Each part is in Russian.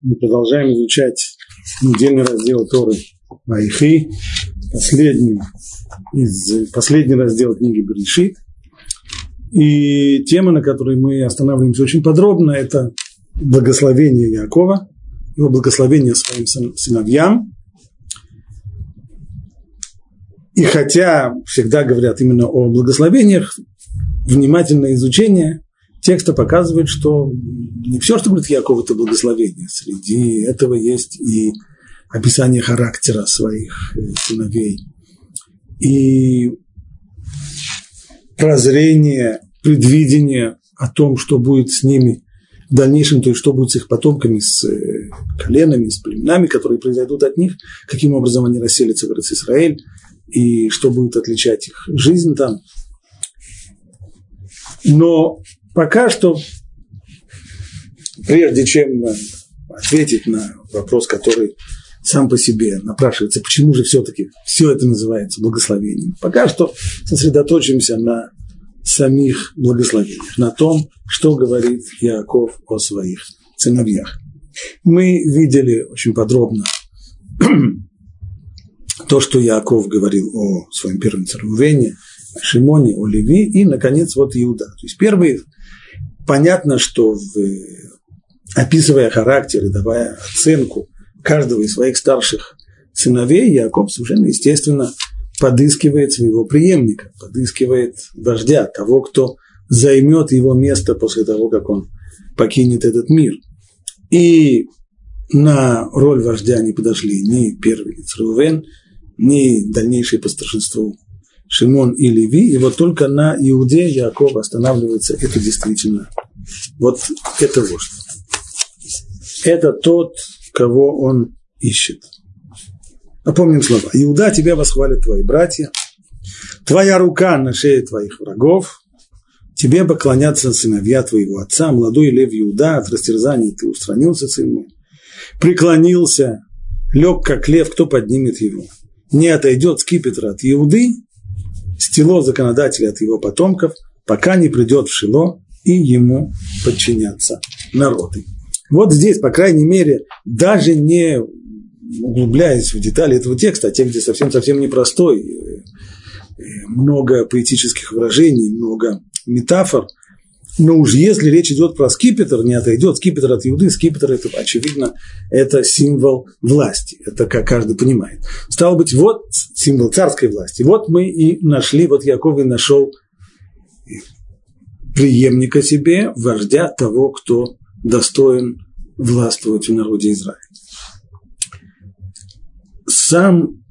Мы продолжаем изучать недельный раздел Торы Айхи, последний, из, последний раздел книги Берешит. И тема, на которой мы останавливаемся очень подробно, это благословение Якова, его благословение своим сыновьям. И хотя всегда говорят именно о благословениях, внимательное изучение текста показывает, что не все, что говорит Яков, это благословение. Среди этого есть и описание характера своих э, сыновей, и прозрение, предвидение о том, что будет с ними в дальнейшем, то есть что будет с их потомками, с э, коленами, с племенами, которые произойдут от них, каким образом они расселятся в Израиль, и что будет отличать их жизнь там. Но пока что, прежде чем э, ответить на вопрос, который сам по себе напрашивается, почему же все-таки все это называется благословением, пока что сосредоточимся на самих благословениях, на том, что говорит Яков о своих сыновьях. Мы видели очень подробно то, что Яков говорил о своем первенце Рувене, о Шимоне, о Леви и, наконец, вот Иуда. То есть первые понятно, что в, описывая характер и давая оценку каждого из своих старших сыновей, Яков совершенно естественно подыскивает своего преемника, подыскивает вождя, того, кто займет его место после того, как он покинет этот мир. И на роль вождя не подошли ни первый Рувен, ни дальнейшие по старшинству Шимон и Леви, и вот только на Иуде Яков останавливается, это действительно, вот это вождь. Это тот, кого он ищет. Напомним слова. Иуда, тебя восхвалят твои братья, твоя рука на шее твоих врагов, тебе поклонятся сыновья твоего отца, молодой лев Иуда, от растерзаний ты устранился, сын мой, преклонился, лег как лев, кто поднимет его. Не отойдет скипетр от Иуды, стело законодателя от его потомков, пока не придет в Шило и ему подчинятся народы. Вот здесь, по крайней мере, даже не углубляясь в детали этого текста, а те, где совсем-совсем непростой, много поэтических выражений, много метафор, но уж если речь идет про скипетр, не отойдет скипетр от Иуды, скипетр это, очевидно, это символ власти, это как каждый понимает. Стало быть, вот символ царской власти. Вот мы и нашли, вот Яков и нашел преемника себе, вождя того, кто достоин властвовать в народе Израиля. Сам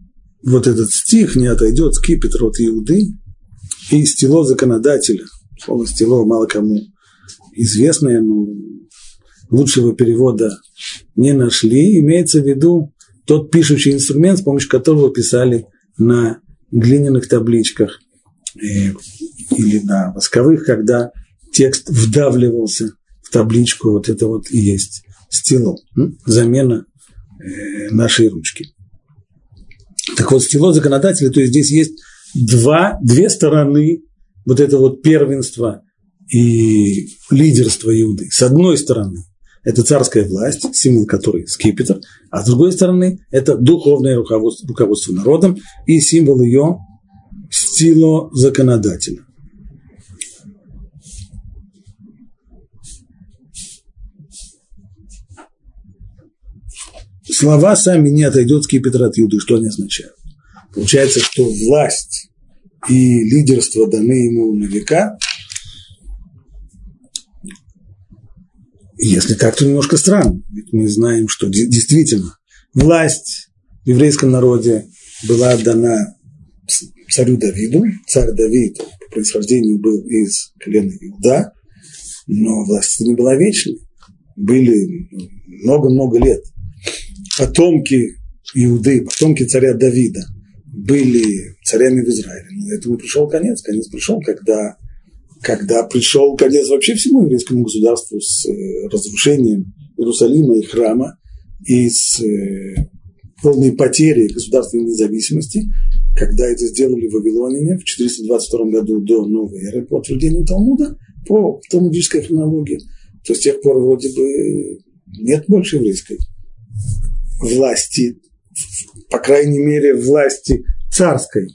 вот этот стих не отойдет скипетр от Иуды и стело законодателя – Слово «стело» мало кому известное, но лучшего перевода не нашли. Имеется в виду тот пишущий инструмент, с помощью которого писали на глиняных табличках э, или на восковых, когда текст вдавливался в табличку, вот это вот и есть стело, замена э, нашей ручки. Так вот, стело законодателя, то есть здесь есть два, две стороны вот это вот первенство и лидерство Иуды. С одной стороны, это царская власть, символ которой скипетр, а с другой стороны, это духовное руководство, руководство народом и символ ее стило законодателя. Слова сами не отойдет скипетр от Иуды. Что они означают? Получается, что власть и лидерство даны ему на века. Если так, то немножко странно. Ведь мы знаем, что действительно власть в еврейском народе была дана царю Давиду. Царь Давид по происхождению был из колена Иуда, но власть не была вечной. Были много-много лет. Потомки Иуды, потомки царя Давида – были царями в Израиле. Но этому пришел конец. Конец пришел, когда, когда пришел конец вообще всему еврейскому государству с э, разрушением Иерусалима и храма и с э, полной потерей государственной независимости, когда это сделали в Вавилонине в 422 году до новой эры по утверждению Талмуда, по талмудической хронологии, то с тех пор вроде бы нет больше еврейской власти, по крайней мере, власти царской.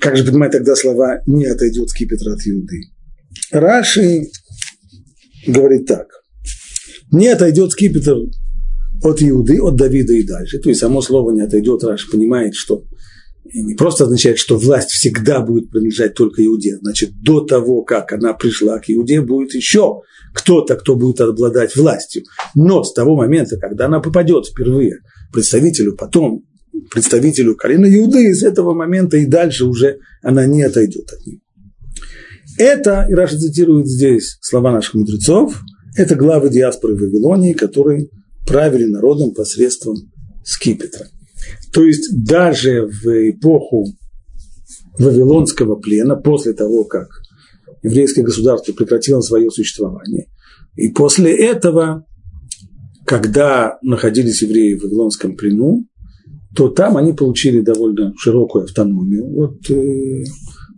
Как же понимать тогда слова «не отойдет скипетр от Иуды»? Раши говорит так. Не отойдет скипетр от Иуды, от Давида и дальше. То есть само слово не отойдет, Раши понимает, что не просто означает, что власть всегда будет принадлежать только Иуде. Значит, до того, как она пришла к Иуде, будет еще кто-то, кто будет обладать властью. Но с того момента, когда она попадет впервые представителю, потом представителю колена Иуды, с этого момента и дальше уже она не отойдет от него. Это, и Раша цитирует здесь слова наших мудрецов, это главы диаспоры Вавилонии, которые правили народом посредством скипетра. То есть даже в эпоху Вавилонского плена, после того, как еврейское государство прекратило свое существование, и после этого, когда находились евреи в Вавилонском плену, то там они получили довольно широкую автономию от э,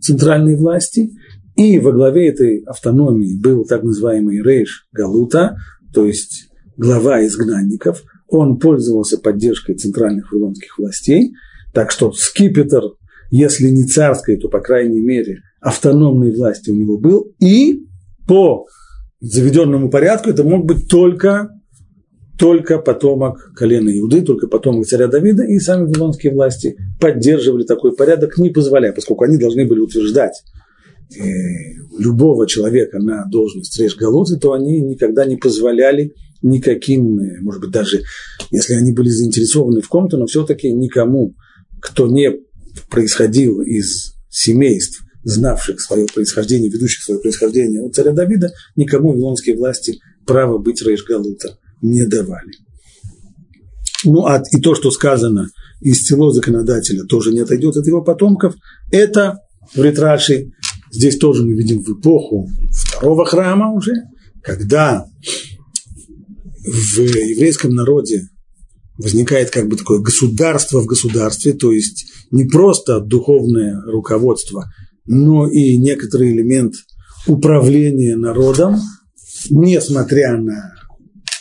центральной власти, и во главе этой автономии был так называемый Рейш Галута, то есть глава изгнанников – он пользовался поддержкой центральных вавилонских властей, так что скипетр, если не царской, то, по крайней мере, автономной власти у него был, и по заведенному порядку это мог быть только, только потомок колена Иуды, только потомок царя Давида, и сами вавилонские власти поддерживали такой порядок, не позволяя, поскольку они должны были утверждать э, любого человека на должность режь Галуты, то они никогда не позволяли никаким, э, может быть, даже если они были заинтересованы в ком-то, но все-таки никому, кто не происходил из семейств, знавших свое происхождение, ведущих свое происхождение у царя Давида, никому вавилонские власти право быть Рейшгалута не давали. Ну, а и то, что сказано из село законодателя, тоже не отойдет от его потомков, это в Ритраши, здесь тоже мы видим в эпоху второго храма уже, когда в еврейском народе возникает как бы такое государство в государстве, то есть не просто духовное руководство, но и некоторый элемент управления народом, несмотря на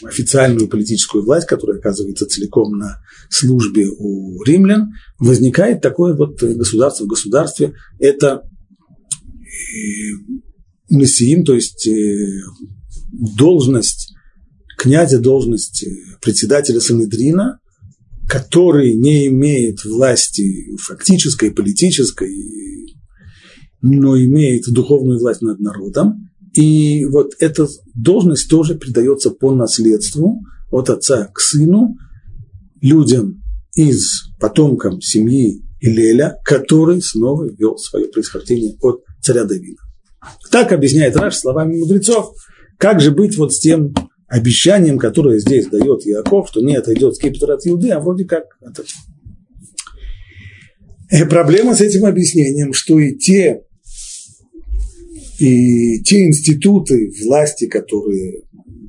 официальную политическую власть, которая оказывается целиком на службе у римлян, возникает такое вот государство в государстве. Это мессиим, то есть э, должность князя должность председателя Санедрина, который не имеет власти фактической, политической, но имеет духовную власть над народом. И вот эта должность тоже передается по наследству от отца к сыну людям из потомкам семьи Илеля, который снова вел свое происхождение от царя Давида. Так объясняет Раш словами мудрецов. Как же быть вот с тем обещанием, которое здесь дает Яков, что не отойдет скипетр от Иуды, а вроде как это... И э, проблема с этим объяснением, что и те, и те институты власти, которые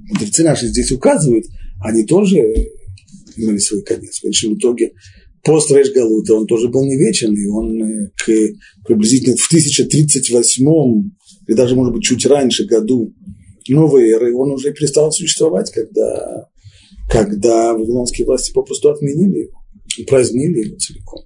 мудрецы наши здесь указывают, они тоже имели свой конец. В конечном итоге пост Рейш Галута, он тоже был не вечен, и он э, к, приблизительно в 1038 или даже, может быть, чуть раньше году новой эры, он уже перестал существовать, когда, когда вавилонские власти попросту отменили его, упразднили его целиком.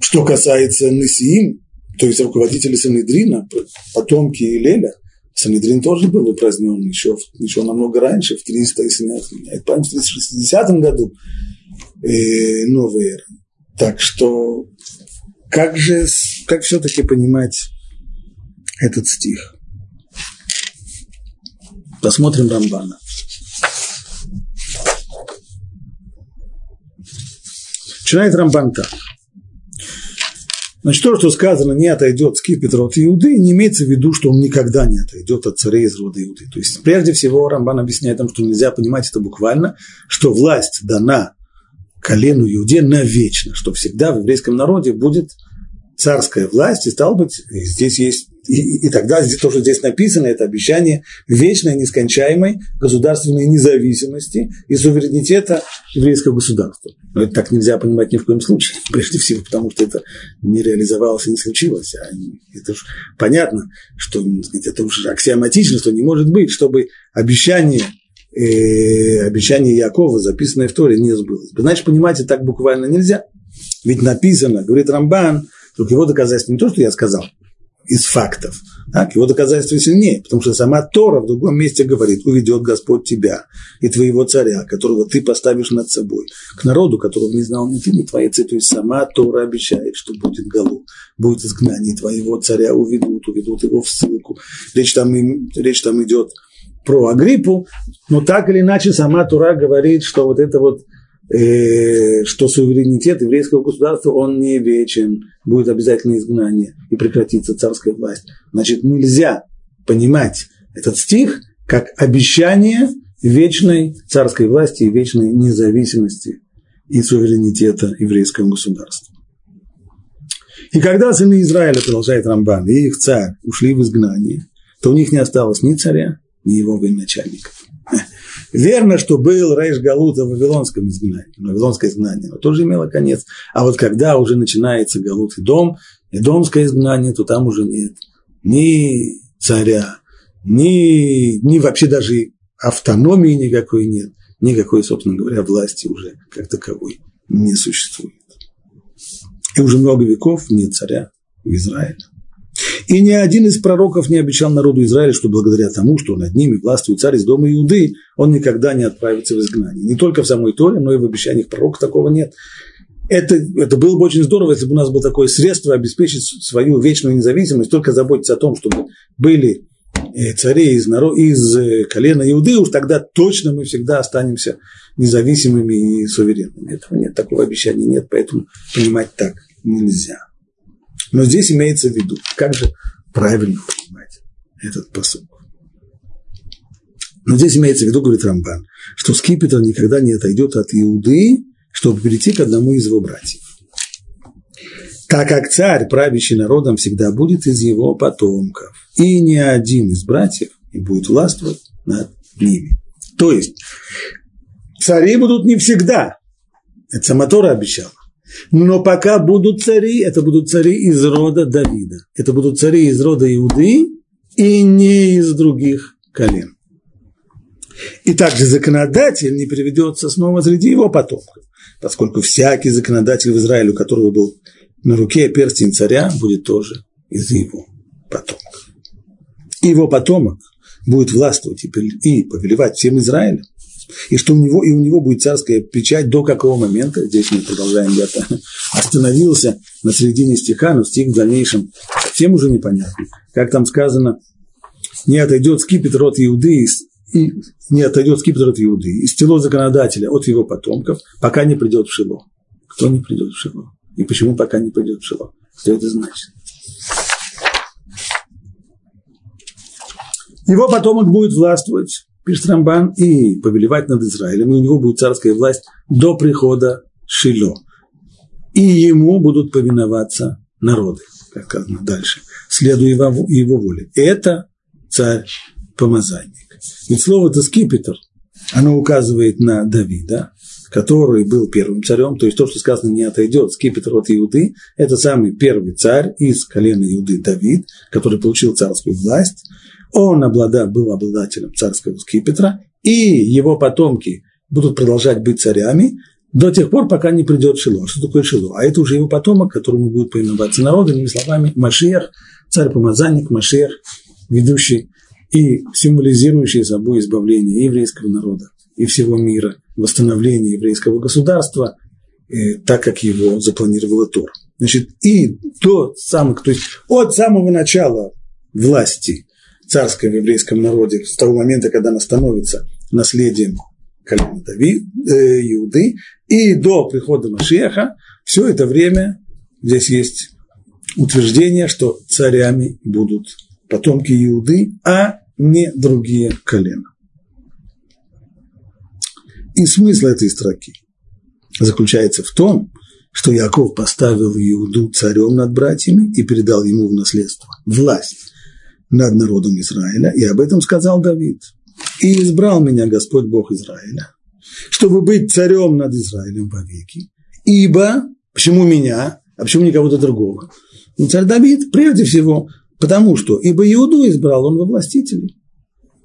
Что касается Несиим, то есть руководителей Санедрина, потомки Илеля, Санедрин тоже был упразднен еще, еще намного раньше, в 300, если не память, в 360 году э, новой эры. Так что как же, как все-таки понимать этот стих. Посмотрим Рамбана. Начинает Рамбан так. Значит, то, что сказано, не отойдет скипетр от Иуды, не имеется в виду, что он никогда не отойдет от царей из рода Иуды. То есть, прежде всего, Рамбан объясняет нам, что нельзя понимать это буквально, что власть дана колену Иуде навечно, что всегда в еврейском народе будет царская власть, и стал быть, здесь есть и, и тогда здесь, то, что здесь написано, это обещание вечной, нескончаемой государственной независимости и суверенитета еврейского государства. Но это так нельзя понимать ни в коем случае, прежде всего потому, что это не реализовалось и не случилось. А это же понятно, что это уже аксиоматично, что не может быть, чтобы обещание э, обещание Якова, записанное в Торе, не сбылось. Значит, понимать это так буквально нельзя. Ведь написано, говорит Рамбан, только его доказательство не то, что я сказал, из фактов. Так? Его доказательство сильнее, потому что сама Тора в другом месте говорит, уведет Господь тебя и твоего царя, которого ты поставишь над собой, к народу, которого не знал ни ты, ни твои отцы. То есть сама Тора обещает, что будет голу, будет изгнание твоего царя, уведут, уведут его в ссылку. Речь там, речь там идет про Агриппу, но так или иначе сама Тура говорит, что вот это вот Э, что суверенитет еврейского государства, он не вечен, будет обязательно изгнание и прекратится царская власть. Значит, нельзя понимать этот стих как обещание вечной царской власти и вечной независимости и суверенитета еврейского государства. И когда сыны Израиля, продолжает Рамбан, и их царь ушли в изгнание, то у них не осталось ни царя, ни его военачальников. Верно, что был Рейш Галута в Вавилонском изгнании, Вавилонское изгнание, но тоже имело конец. А вот когда уже начинается Галут и дом, и домское изгнание, то там уже нет ни царя, ни, ни вообще даже автономии никакой нет, никакой, собственно говоря, власти уже как таковой не существует. И уже много веков нет царя в Израиле. И ни один из пророков не обещал народу Израиля, что благодаря тому, что над ними властвует царь из дома Иуды, он никогда не отправится в изгнание. Не только в самой Торе, но и в обещаниях пророка такого нет. Это, это было бы очень здорово, если бы у нас было такое средство обеспечить свою вечную независимость, только заботиться о том, чтобы были э, цари из, народ, из э, колена Иуды, уж тогда точно мы всегда останемся независимыми и суверенными. Этого нет, такого обещания нет, поэтому понимать так нельзя. Но здесь имеется в виду, как же правильно понимать этот посыл. Но здесь имеется в виду, говорит Рамбан, что скипетр никогда не отойдет от Иуды, чтобы перейти к одному из его братьев. Так как царь, правящий народом, всегда будет из его потомков, и ни один из братьев не будет властвовать над ними. То есть, цари будут не всегда. Это Саматора обещала. Но пока будут цари, это будут цари из рода Давида. Это будут цари из рода Иуды и не из других колен. И также законодатель не приведется снова среди его потомков, поскольку всякий законодатель в Израиле, у которого был на руке перстень царя, будет тоже из его потомков. И его потомок будет властвовать и повелевать всем Израилем и что у него, и у него будет царская печать до какого момента, здесь мы продолжаем, я остановился на середине стиха, но стих в дальнейшем совсем уже непонятно. Как там сказано, не отойдет скипетр от Иуды, и не отойдет скипетр от Иуды, и стело законодателя от его потомков, пока не придет в Шило. Кто не придет в Шило? И почему пока не придет в Шило? Что это значит? Его потомок будет властвовать пишет Рамбан, и повелевать над Израилем, и у него будет царская власть до прихода Шило. И ему будут повиноваться народы, как сказано дальше, следуя его, его воле. Это царь-помазанник. Ведь слово-то скипетр, оно указывает на Давида, который был первым царем, то есть то, что сказано, не отойдет скипетр от Иуды, это самый первый царь из колена Иуды Давид, который получил царскую власть, он облада, был обладателем царского скипетра, и его потомки будут продолжать быть царями до тех пор, пока не придет Шило. Что такое Шило? А это уже его потомок, которому будет повиноваться народ, иными словами, Машиях, царь-помазанник, Машиях, ведущий и символизирующий собой избавление еврейского народа и всего мира, восстановление еврейского государства, э, так как его запланировала Тор. Значит, и до самых, то есть от самого начала власти царском еврейском народе с того момента, когда она становится наследием колена Давид, э, Иуды, и до прихода Машеха, все это время здесь есть утверждение, что царями будут потомки Иуды, а не другие колена. И смысл этой строки заключается в том, что Яков поставил Иуду царем над братьями и передал ему в наследство власть над народом Израиля, и об этом сказал Давид. «И избрал меня Господь Бог Израиля, чтобы быть царем над Израилем вовеки, ибо, почему меня, а почему не кого-то другого? Ну, царь Давид, прежде всего, потому что, ибо Иуду избрал он во властители.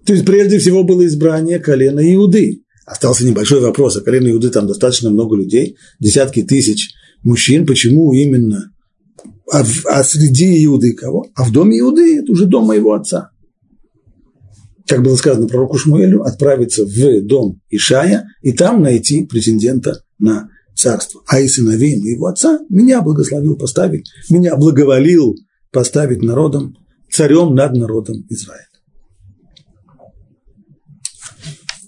То есть, прежде всего, было избрание колена Иуды. Остался небольшой вопрос, а колено Иуды там достаточно много людей, десятки тысяч мужчин, почему именно а, в, а среди Иуды кого? А в доме Иуды это уже дом моего отца. Как было сказано пророку Шмуэлю, отправиться в дом Ишая и там найти претендента на царство. А и сыновей моего отца меня благословил поставить, меня благоволил поставить народом, царем над народом Израиля.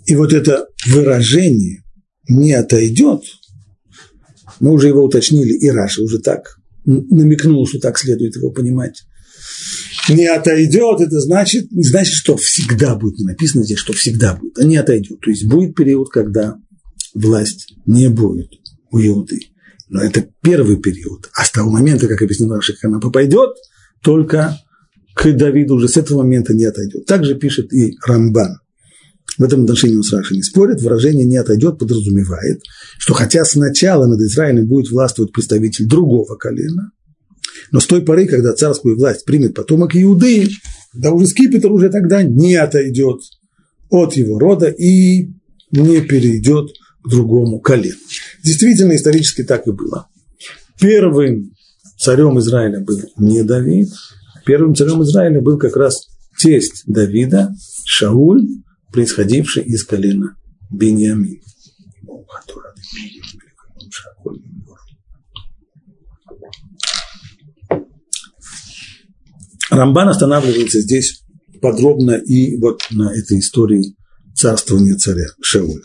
И вот это выражение не отойдет, мы уже его уточнили, и Раши уже так намекнул, что так следует его понимать. Не отойдет, это значит, не значит, что всегда будет, не написано здесь, что всегда будет, а не отойдет. То есть будет период, когда власть не будет у Иуды. Но это первый период. А с того момента, как объяснил Раши, как она пойдет, только к Давиду уже с этого момента не отойдет. Также пишет и Рамбан. В этом отношении он с Раши не спорит. Выражение «не отойдет» подразумевает, что хотя сначала над Израилем будет властвовать представитель другого колена, но с той поры, когда царскую власть примет потомок Иуды, да уже скипетр уже тогда не отойдет от его рода и не перейдет к другому колену. Действительно, исторически так и было. Первым царем Израиля был не Давид, первым царем Израиля был как раз тесть Давида, Шауль, происходивший из колена Беньямин. Рамбан останавливается здесь подробно и вот на этой истории царствования царя Шауля.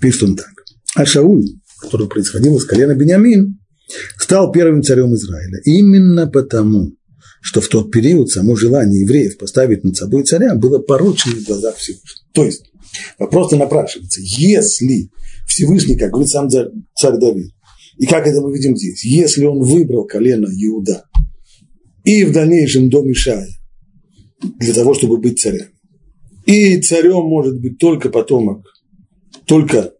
Пишет он так. А Шауль, который происходил из колена Бениамин, стал первым царем Израиля. Именно потому, что в тот период само желание евреев поставить над собой царя было порочным в глазах Всевышнего. То есть вопрос-то напрашивается, если Всевышний, как говорит сам царь Давид, и как это мы видим здесь, если он выбрал колено Иуда и в дальнейшем дом Ишая для того, чтобы быть царем, и царем может быть только потомок, только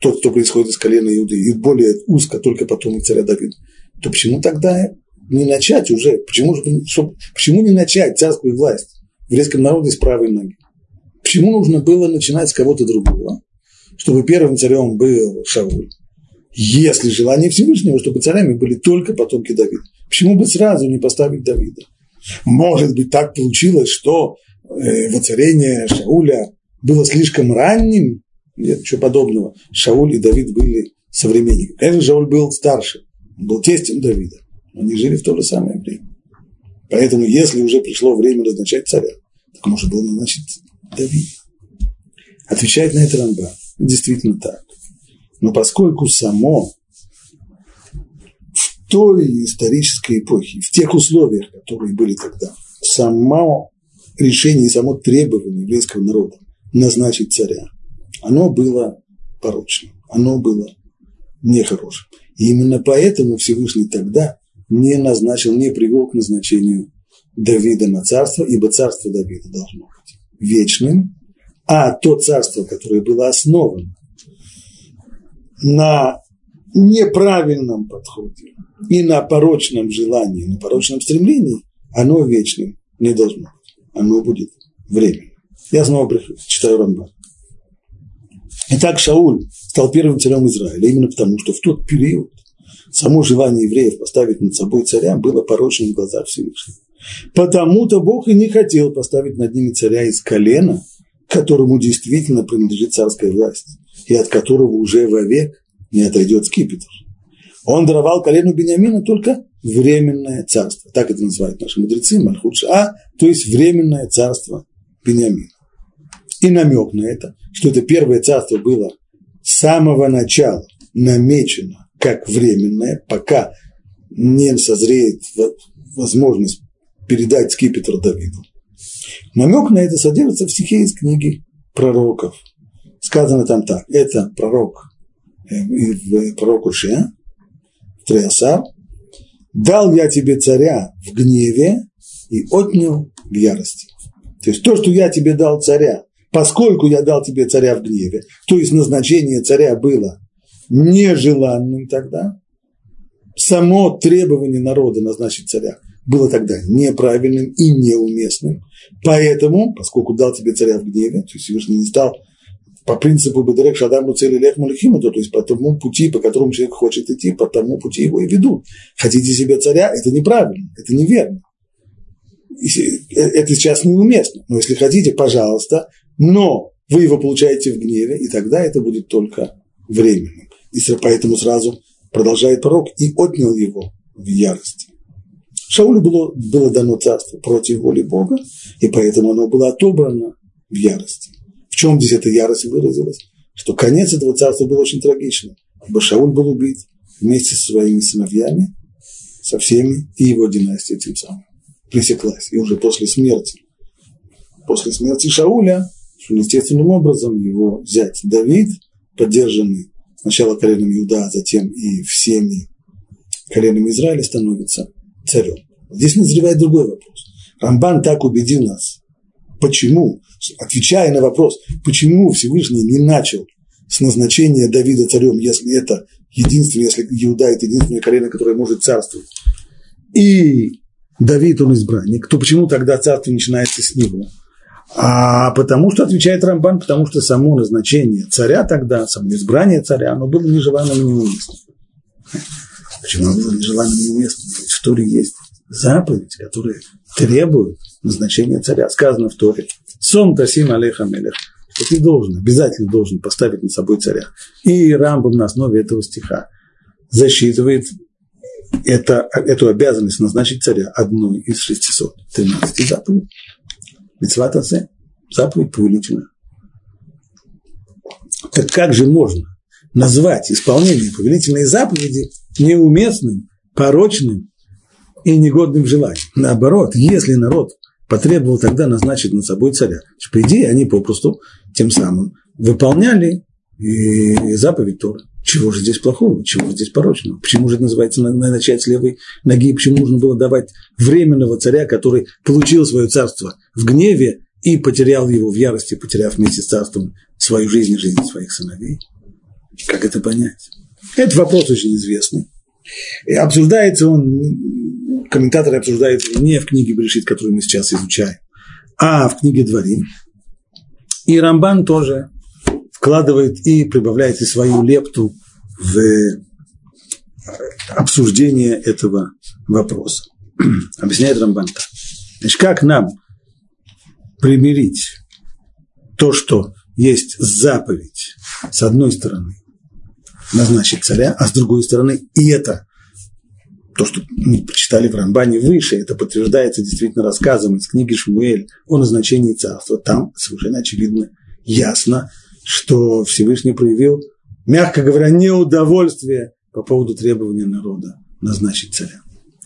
тот, кто происходит из колена Иуды, и более узко только потомок царя Давида, то почему тогда не начать уже, почему, чтобы, почему не начать царскую власть в еврейском народе с правой ноги? Почему нужно было начинать с кого-то другого, чтобы первым царем был Шауль? Если желание Всевышнего, чтобы царями были только потомки Давида. Почему бы сразу не поставить Давида? Может быть, так получилось, что э, воцарение Шауля было слишком ранним? Нет, ничего подобного. Шауль и Давид были современниками. Конечно, Шауль был старше, он был тестем Давида. Они жили в то же самое время. Поэтому, если уже пришло время назначать царя, так можно было назначить Давид. Отвечает на это Рамбан. Действительно так. Но поскольку само в той исторической эпохе, в тех условиях, которые были тогда, само решение и само требование еврейского народа назначить царя, оно было порочным, оно было нехорошим. И именно поэтому Всевышний тогда не назначил, не привел к назначению Давида на царство, ибо царство Давида должно быть вечным, а то царство, которое было основано на неправильном подходе и на порочном желании, на порочном стремлении, оно вечным не должно быть. Оно будет временным. Я снова читаю Рамбан. Итак, Шауль стал первым царем Израиля именно потому, что в тот период само желание евреев поставить над собой царя было порочным в глазах Всевышнего. Потому-то Бог и не хотел поставить над ними царя из колена, которому действительно принадлежит царская власть, и от которого уже вовек не отойдет скипетр. Он даровал колену Бениамина только временное царство. Так это называют наши мудрецы, Мальхут А, то есть временное царство Бениамина. И намек на это, что это первое царство было с самого начала намечено как временное, пока не созреет возможность передать скипетр Давиду. Намек на это содержится в стихе из книги пророков. Сказано там так. Это пророк, э, в пророку Ше, Триасар. Дал я тебе царя в гневе и отнял в ярости. То есть то, что я тебе дал царя, поскольку я дал тебе царя в гневе, то есть назначение царя было нежеланным тогда, само требование народа назначить царя было тогда неправильным и неуместным. Поэтому, поскольку дал тебе царя в гневе, то есть Всевышний не стал по принципу Бедерек Шадаму цели Лех Мулихимату, то есть по тому пути, по которому человек хочет идти, по тому пути его и ведут. Хотите себе царя, это неправильно, это неверно. Э, это сейчас неуместно. Но если хотите, пожалуйста, но вы его получаете в гневе, и тогда это будет только временным. И поэтому сразу продолжает пророк и отнял его в ярости. Шаулю было, было дано царство против воли Бога, и поэтому оно было отобрано в ярости. В чем здесь эта ярость выразилась? Что конец этого царства был очень трагичным. Ибо Шауль был убит вместе со своими сыновьями, со всеми, и его династия тем самым пресеклась. И уже после смерти, после смерти Шауля, естественным образом его взять Давид, поддержанный сначала коленом Иуда, а затем и всеми коленами Израиля, становится царем. Здесь назревает другой вопрос. Рамбан так убедил нас. Почему? Отвечая на вопрос, почему Всевышний не начал с назначения Давида царем, если это единственное, если Иуда – это единственное колено, которое может царствовать. И Давид, он избранник, то почему тогда царство начинается с него? А потому что, отвечает Рамбан, потому что само назначение царя тогда, само избрание царя, оно было нежеланным и неуместным. Почему оно было нежеланным и неуместным? В Торе есть заповедь, которая требует назначения царя. Сказано в Торе. Сон тасим алеха мелех. Что ты должен, обязательно должен поставить над собой царя. И Рамбам на основе этого стиха засчитывает это, эту обязанность назначить царя одной из 613 заповедей. Мецват Асе, заповедь повелительная. Так как же можно назвать исполнение повелительной заповеди неуместным, порочным и негодным желанием? Наоборот, если народ потребовал тогда назначить над собой царя, то, по идее, они попросту тем самым выполняли и заповедь Тора. Чего же здесь плохого? Чего же здесь порочного? Почему же это называется начать с левой ноги? Почему нужно было давать временного царя, который получил свое царство в гневе и потерял его в ярости, потеряв вместе с царством свою жизнь и жизнь своих сыновей? Как это понять? Это вопрос очень известный. И обсуждается он, комментаторы обсуждают не в книге Брешит, которую мы сейчас изучаем, а в книге Дворим. И Рамбан тоже вкладывает и прибавляет и свою лепту в обсуждение этого вопроса. Объясняет Рамбан. Значит, как нам примирить то, что есть заповедь, с одной стороны, назначить царя, а с другой стороны, и это, то, что мы прочитали в Рамбане выше, это подтверждается действительно рассказом из книги Шмуэль о назначении царства. Там совершенно очевидно, ясно, что Всевышний проявил, мягко говоря, неудовольствие по поводу требования народа назначить царя.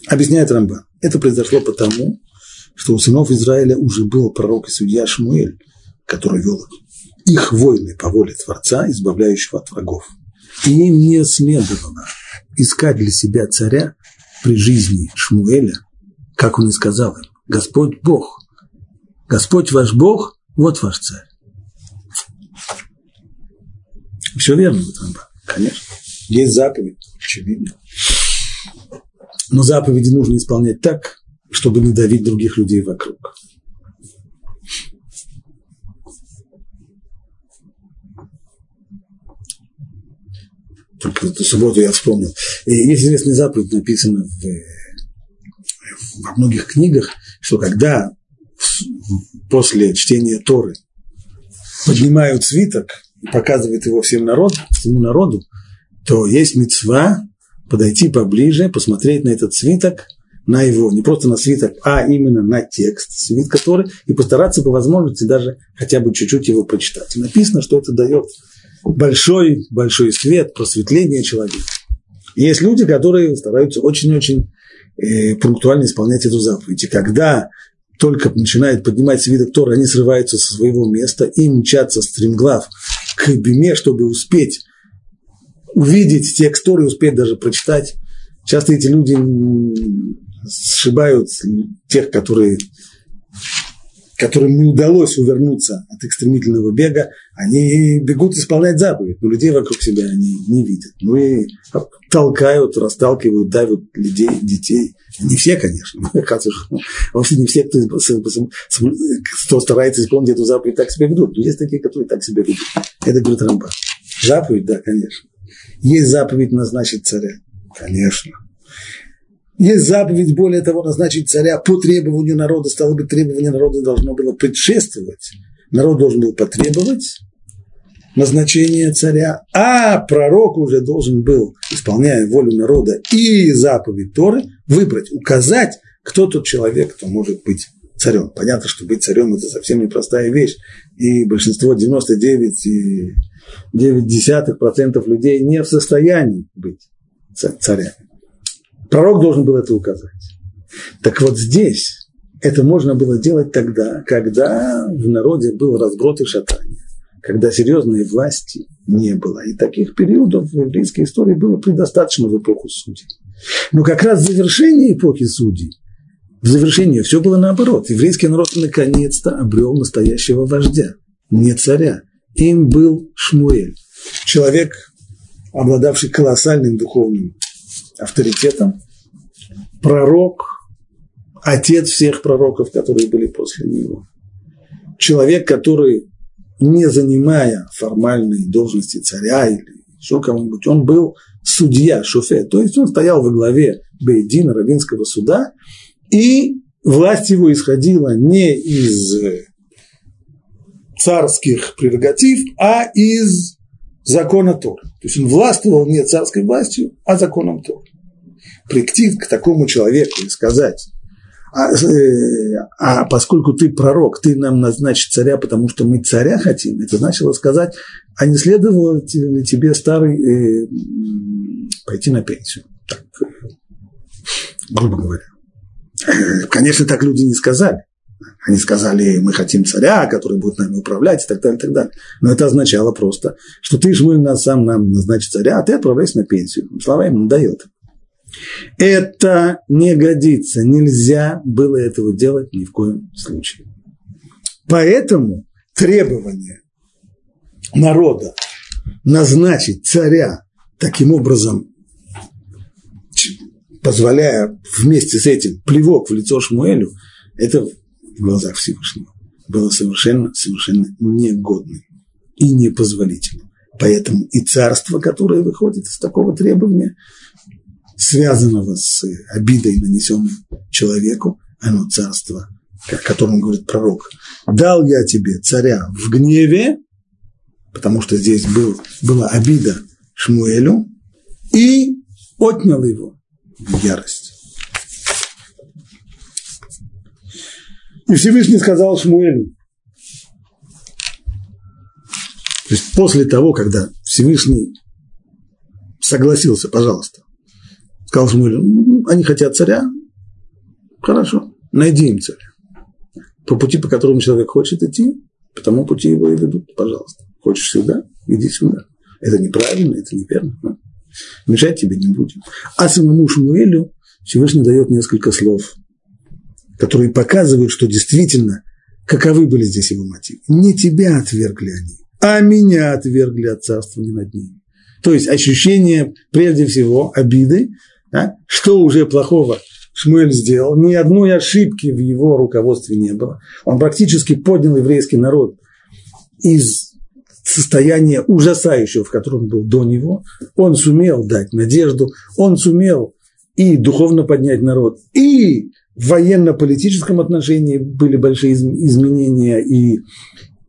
Объясняет Рамбан. Это произошло потому, что у сынов Израиля уже был пророк и судья Шмуэль, который вел их войны по воле Творца, избавляющего от врагов. И им не следовало искать для себя царя при жизни Шмуэля, как он и сказал им, Господь Бог, Господь ваш Бог, вот ваш царь. Все верно в этом, конечно. Есть заповедь, очевидно. Но заповеди нужно исполнять так, чтобы не давить других людей вокруг. Только эту субботу я вспомнил. И есть известная заповедь, написана в, во многих книгах, что когда после чтения Торы поднимают свиток – показывает его всем народу, всему народу, то есть мецва подойти поближе, посмотреть на этот свиток, на его, не просто на свиток, а именно на текст, свит который, и постараться по возможности даже хотя бы чуть-чуть его прочитать. И написано, что это дает большой, большой свет, просветление человека. И есть люди, которые стараются очень-очень э, пунктуально исполнять эту заповедь. И когда только начинает поднимать свиток Тора, они срываются со своего места и мчатся стремглав к Биме, чтобы успеть увидеть текст Торы, успеть даже прочитать. Часто эти люди сшибают тех, которые которым не удалось увернуться от экстремительного бега, они бегут исполнять заповедь, но людей вокруг себя они не видят. Ну и толкают, расталкивают, давят людей, детей. Не все, конечно, вовсе не все, кто, кто старается исполнить эту заповедь, так себя ведут. Но есть такие, которые так себя ведут. Это говорит Рамбан. Заповедь, да, конечно. Есть заповедь назначить царя. Конечно. Есть заповедь, более того, назначить царя по требованию народа. Стало быть, требование народа должно было предшествовать. Народ должен был потребовать назначения царя, а пророк уже должен был, исполняя волю народа и заповедь Торы, выбрать, указать, кто тот человек, кто может быть царем. Понятно, что быть царем – это совсем непростая вещь, и большинство, 99,9% людей не в состоянии быть царями. Пророк должен был это указать. Так вот здесь это можно было делать тогда, когда в народе был разброд и шатание, когда серьезной власти не было. И таких периодов в еврейской истории было предостаточно в эпоху судей. Но как раз в завершении эпохи судей, в завершении все было наоборот. Еврейский народ наконец-то обрел настоящего вождя, не царя. Им был Шмуэль, человек, обладавший колоссальным духовным авторитетом, пророк, отец всех пророков, которые были после него. Человек, который, не занимая формальной должности царя или еще кого-нибудь, он был судья, шофет, то есть он стоял во главе Бейдина, Равинского суда, и власть его исходила не из царских прерогатив, а из закона Тора. То есть он властвовал не царской властью, а законом Тора прийти к такому человеку и сказать, а, э, а поскольку ты пророк, ты нам назначишь царя, потому что мы царя хотим, это значило сказать, а не следовало тебе старый э, пойти на пенсию? Так, грубо говоря. Э, конечно, так люди не сказали. Они сказали, мы хотим царя, который будет нами управлять и так далее, и так далее. Но это означало просто, что ты, Шмуль, нас сам нам назначит царя, а ты отправляйся на пенсию. Слова ему надоело. Это не годится, нельзя было этого делать ни в коем случае. Поэтому требование народа назначить царя таким образом, позволяя вместе с этим плевок в лицо Шмуэлю, это в глазах Всевышнего было совершенно, совершенно негодным и непозволительным. Поэтому и царство, которое выходит из такого требования, связанного с обидой, нанесенной человеку, оно царство, о котором говорит пророк. Дал я тебе царя в гневе, потому что здесь был, была обида Шмуэлю, и отнял его в ярость. И Всевышний сказал Шмуэлю, то есть после того, когда Всевышний согласился, пожалуйста, Сказал Шмуэль, «Ну, они хотят царя, хорошо, найди им царя. По пути, по которому человек хочет идти, по тому пути его и ведут, пожалуйста. Хочешь сюда, иди сюда. Это неправильно, это неверно. Но мешать тебе не будем. А самому Шмуэлю Всевышний дает несколько слов, которые показывают, что действительно, каковы были здесь его мотивы. Не тебя отвергли они, а меня отвергли от царствования над ними. То есть ощущение, прежде всего, обиды, да? Что уже плохого Шмуэль сделал? Ни одной ошибки в его руководстве не было. Он практически поднял еврейский народ из состояния ужасающего, в котором был до него. Он сумел дать надежду, он сумел и духовно поднять народ, и в военно-политическом отношении были большие изменения и,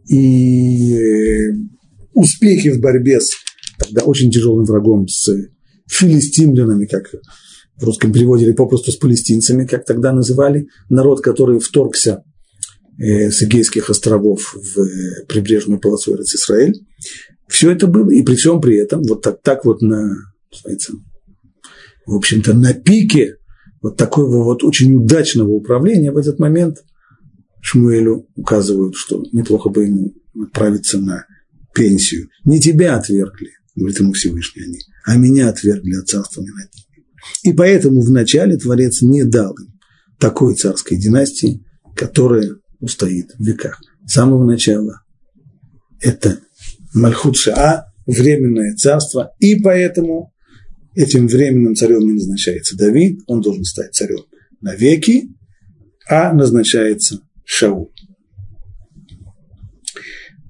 и э, успехи в борьбе с тогда очень тяжелым врагом, с филистимлянами, как в русском переводе, или попросту с палестинцами, как тогда называли, народ, который вторгся э, с Эгейских островов в э, прибрежную полосу Израиль. Все это было, и при всем при этом, вот так, так вот на, в общем-то, на пике вот такого вот очень удачного управления в этот момент Шмуэлю указывают, что неплохо бы ему отправиться на пенсию. Не тебя отвергли, говорит ему Всевышний они, а меня отвергли от царства ними. И поэтому вначале Творец не дал им такой царской династии, которая устоит в веках. С самого начала это Мальхут Шаа, временное царство, и поэтому этим временным царем не назначается Давид, он должен стать царем навеки, а назначается Шаул.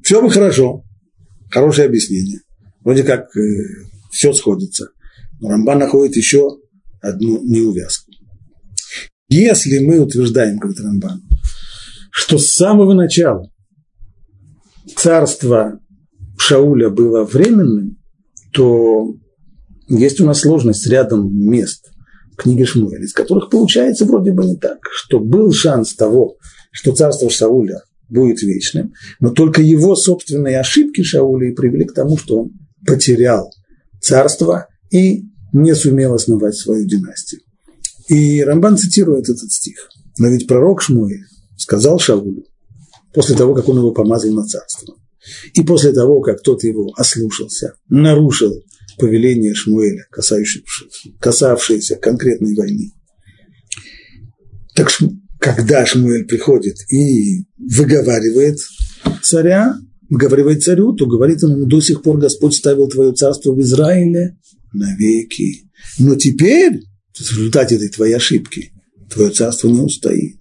Все бы хорошо, хорошее объяснение. Вроде как э, все сходится. Но Рамбан находит еще одну неувязку. Если мы утверждаем, говорит Рамбан, что с самого начала царство Шауля было временным, то есть у нас сложность рядом мест в книге Шмуэля, из которых получается вроде бы не так, что был шанс того, что царство Шауля будет вечным, но только его собственные ошибки Шауля и привели к тому, что он потерял царство и не сумел основать свою династию. И Рамбан цитирует этот стих. Но ведь пророк Шмуэль сказал Шаулю, после того, как он его помазал на царство, и после того, как тот его ослушался, нарушил повеление Шмуэля, касавшееся конкретной войны. Так когда Шмуэль приходит и выговаривает царя, выговаривает царю, то говорит ему, до сих пор Господь ставил твое царство в Израиле навеки. Но теперь, в результате этой твоей ошибки, твое царство не устоит.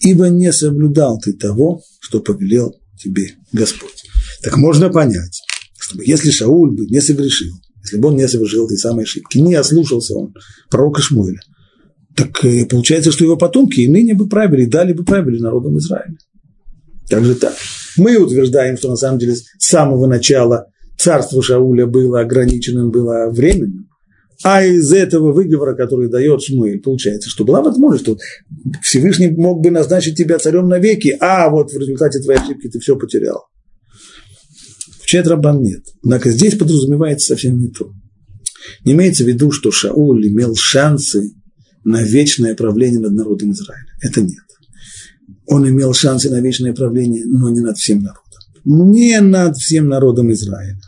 Ибо не соблюдал ты того, что повелел тебе Господь. Так можно понять, чтобы если Шауль бы не согрешил, если бы он не совершил этой самой ошибки, не ослушался он пророка Шмуэля, так э, получается, что его потомки и ныне бы правили, и дали бы правили народом Израиля. Как же так? Мы утверждаем, что на самом деле с самого начала царство Шауля было ограниченным, было временным, а из этого выговора, который дает Шмуэль, получается, что была возможность, что Всевышний мог бы назначить тебя царем навеки, а вот в результате твоей ошибки ты все потерял. В Четрабан нет. Однако здесь подразумевается совсем не то. Не имеется в виду, что Шауль имел шансы на вечное правление над народом Израиля. Это нет. Он имел шансы на вечное правление, но не над всем народом. Не над всем народом Израиля.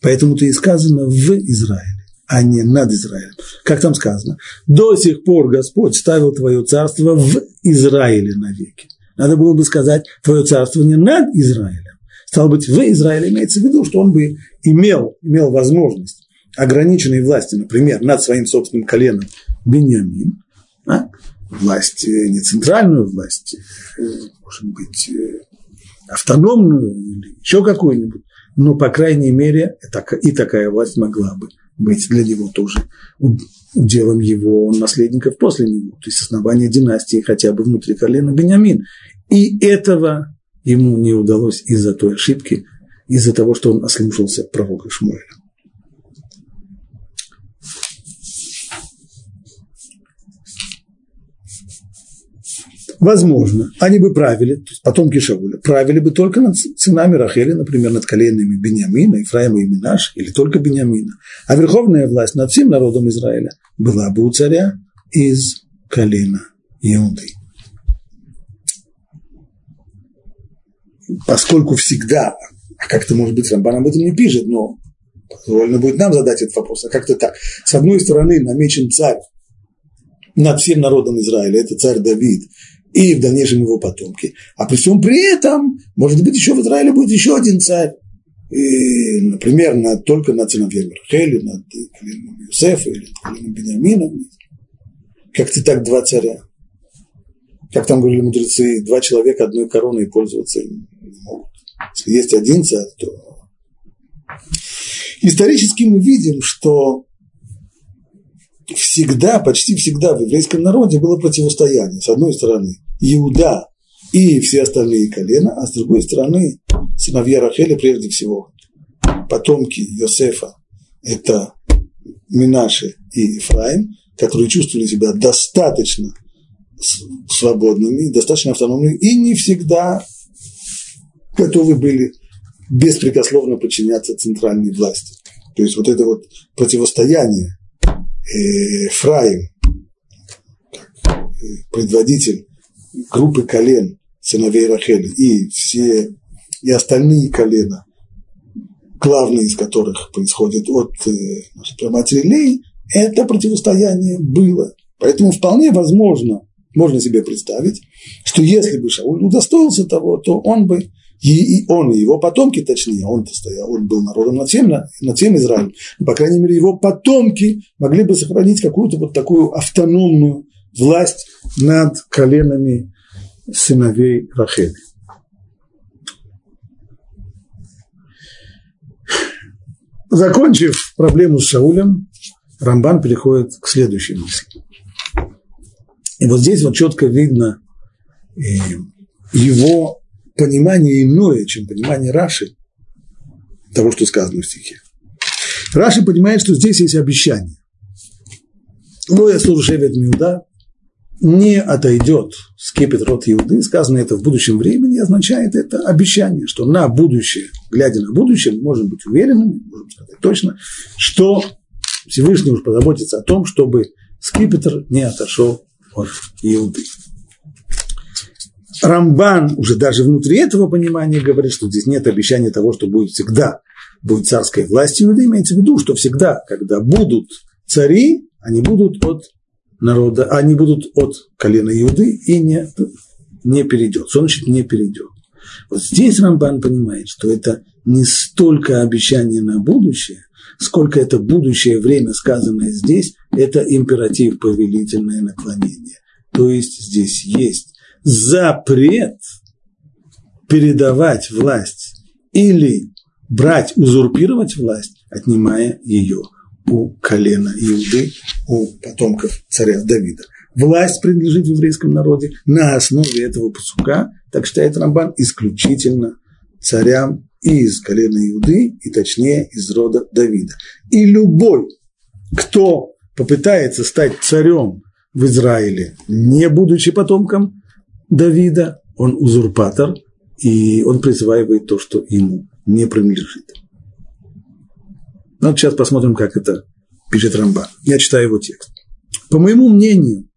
Поэтому-то и сказано в Израиле, а не над Израилем. Как там сказано? До сих пор Господь ставил твое царство в Израиле навеки. Надо было бы сказать, твое царство не над Израилем. Стало быть, в Израиле имеется в виду, что он бы имел, имел возможность ограниченной власти, например, над своим собственным коленом Беньямин, а? Власть не центральную власть, э, может быть, э, автономную или еще какую-нибудь, но, по крайней мере, и такая власть могла бы быть для него тоже уделом его наследников после него, то есть основания династии хотя бы внутри колена Бениамин. И этого ему не удалось из-за той ошибки, из-за того, что он ослушался пророка Шмуэля. Возможно, они бы правили, то есть потомки Шауля, правили бы только над сынами Рахели, например, над коленами Бениамина, Ефраима и Минаш, или только Бениамина. А верховная власть над всем народом Израиля была бы у царя из колена Иуды. Поскольку всегда, а как-то, может быть, Рамбан об этом не пишет, но довольно будет нам задать этот вопрос, а как-то так. С одной стороны, намечен царь над всем народом Израиля, это царь Давид, и в дальнейшем его потомки. А при всем при этом, может быть, еще в Израиле будет еще один царь. И, например, над, только над сыновьями Рахели, над коленом Юсефа или коленом Бениамина. Как-то так два царя. Как там говорили мудрецы, два человека одной короной пользоваться не могут. Если есть один царь, то... Исторически мы видим, что всегда, почти всегда в еврейском народе было противостояние. С одной стороны, Иуда и все остальные колена, а с другой стороны, сыновья Рахели прежде всего, потомки Йосефа, это Минаши и Ефраим, которые чувствовали себя достаточно свободными, достаточно автономными и не всегда готовы были беспрекословно подчиняться центральной власти. То есть вот это вот противостояние Ефраим, предводитель группы колен сыновей Рахели и все и остальные колена, главные из которых происходят от э, матери Лей, это противостояние было. Поэтому вполне возможно, можно себе представить, что если бы Шауль удостоился того, то он бы, и, и он, и его потомки, точнее, он он был народом над всем, над всем Израилем, по крайней мере, его потомки могли бы сохранить какую-то вот такую автономную власть над коленами сыновей Рахели. Закончив проблему с Шаулем, Рамбан переходит к следующей мысли. И вот здесь вот четко видно э, его понимание иное, чем понимание Раши, того, что сказано в стихе. Раши понимает, что здесь есть обещание. Ну, я служу не отойдет скипет рот Иуды, сказано это в будущем времени, означает это обещание, что на будущее, глядя на будущее, мы можем быть уверенными, можем сказать точно, что Всевышний уж позаботится о том, чтобы скипетр не отошел от Иуды. Рамбан уже даже внутри этого понимания говорит, что здесь нет обещания того, что будет всегда будет царская власть Иуды, имеется в виду, что всегда, когда будут цари, они будут от народа, они будут от колена Иуды и не, не перейдет. Значит не перейдет? Вот здесь Рамбан понимает, что это не столько обещание на будущее, сколько это будущее время, сказанное здесь, это императив повелительное наклонение. То есть здесь есть запрет передавать власть или брать, узурпировать власть, отнимая ее у колена Иуды, у потомков царя Давида. Власть принадлежит в еврейском народе на основе этого пасука, так считает Рамбан, исключительно царям из колена Иуды, и точнее из рода Давида. И любой, кто попытается стать царем в Израиле, не будучи потомком Давида, он узурпатор, и он присваивает то, что ему не принадлежит. Ну, сейчас посмотрим, как это пишет Рамбан. Я читаю его текст. По моему мнению,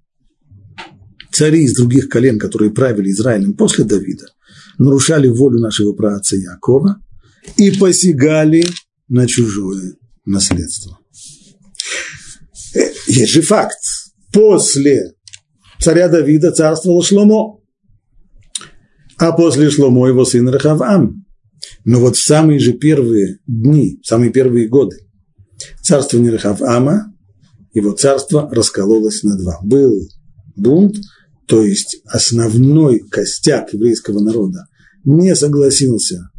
цари из других колен, которые правили Израилем после Давида, нарушали волю нашего праотца Якова и посягали на чужое наследство. Э, есть же факт. После царя Давида царствовал Шломо, а после Шломо его сын Рахавам. Но вот в самые же первые дни, в самые первые годы царствования Рахавама, его царство раскололось на два. Был бунт, то есть основной костяк еврейского народа не согласился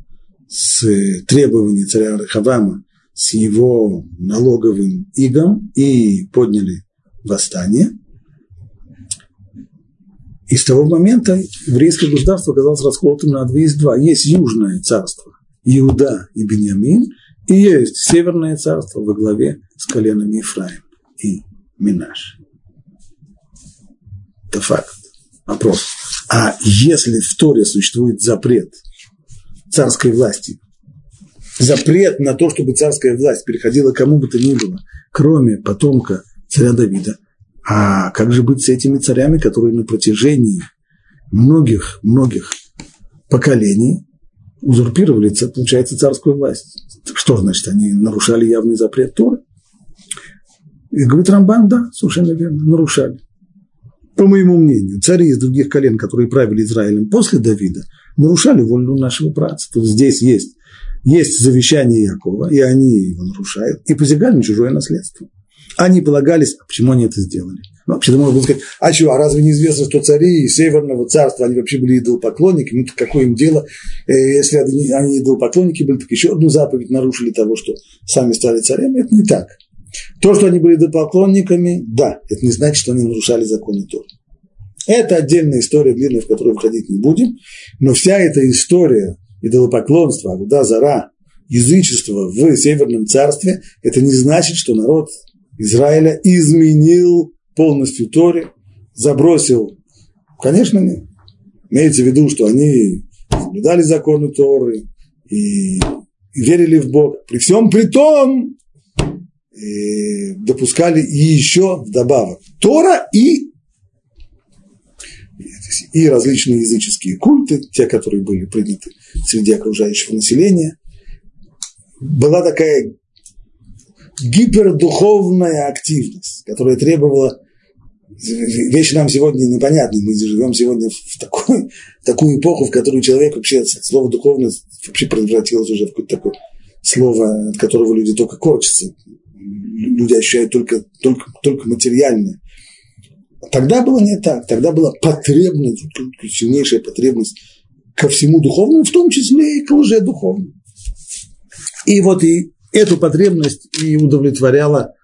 с требованиями царя Рахавама, с его налоговым игом и подняли восстание. И с того момента еврейское государство оказалось расколотым на две из два. Есть южное царство, Иуда и Беньямин, и есть северное царство во главе с коленами Ефраим и Минаш. Это факт. Вопрос. А если в Торе существует запрет царской власти, запрет на то, чтобы царская власть переходила кому бы то ни было, кроме потомка царя Давида, а как же быть с этими царями, которые на протяжении многих-многих поколений узурпировали, получается, царскую власть? Что значит, они нарушали явный запрет Торы? И говорит Рамбан, да, совершенно верно, нарушали. По моему мнению, цари из других колен, которые правили Израилем после Давида, нарушали волю нашего праца. То есть здесь есть, есть завещание Якова, и они его нарушают, и посягали на чужое наследство. Они полагались, а почему они это сделали? Ну, вообще-то можно было сказать, а что, а разве не известно, что цари Северного царства, они вообще были идолопоклонники, ну, какое им дело, э, если они идолопоклонники были, так еще одну заповедь нарушили того, что сами стали царями, это не так. То, что они были идолопоклонниками, да, это не значит, что они нарушали законы Торы. Это отдельная история длинная, в которую входить не будем, но вся эта история идолопоклонства, Агуда, Зара, язычества в Северном царстве, это не значит, что народ Израиля изменил полностью Торе, забросил. Конечно, нет. Имеется в виду, что они соблюдали законы Торы и, и верили в Бога. При всем при том допускали и еще вдобавок Тора и и различные языческие культы, те, которые были приняты среди окружающего населения. Была такая гипердуховная активность, которая требовала вещи нам сегодня непонятны. Мы живем сегодня в, такой, в такую эпоху, в которой человек вообще, слово духовность вообще превратилось уже в какое-то такое слово, от которого люди только корчатся. Люди ощущают только, только, только материальное. Тогда было не так. Тогда была потребность, сильнейшая потребность ко всему духовному, в том числе и к лжедуховному. И вот и эту потребность и удовлетворяло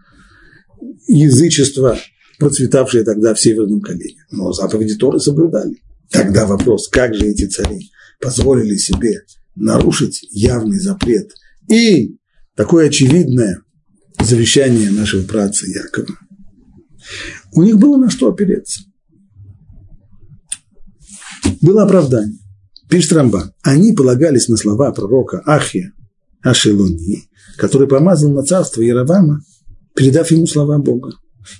язычество, процветавшее тогда в Северном колене. Но заповеди Торы соблюдали. Тогда вопрос, как же эти цари позволили себе нарушить явный запрет и такое очевидное завещание нашего праца Якова. У них было на что опереться. Было оправдание. Пишет Рамбан. Они полагались на слова пророка Ахия Ашелуни, который помазал на царство Яровама, передав ему слова Бога.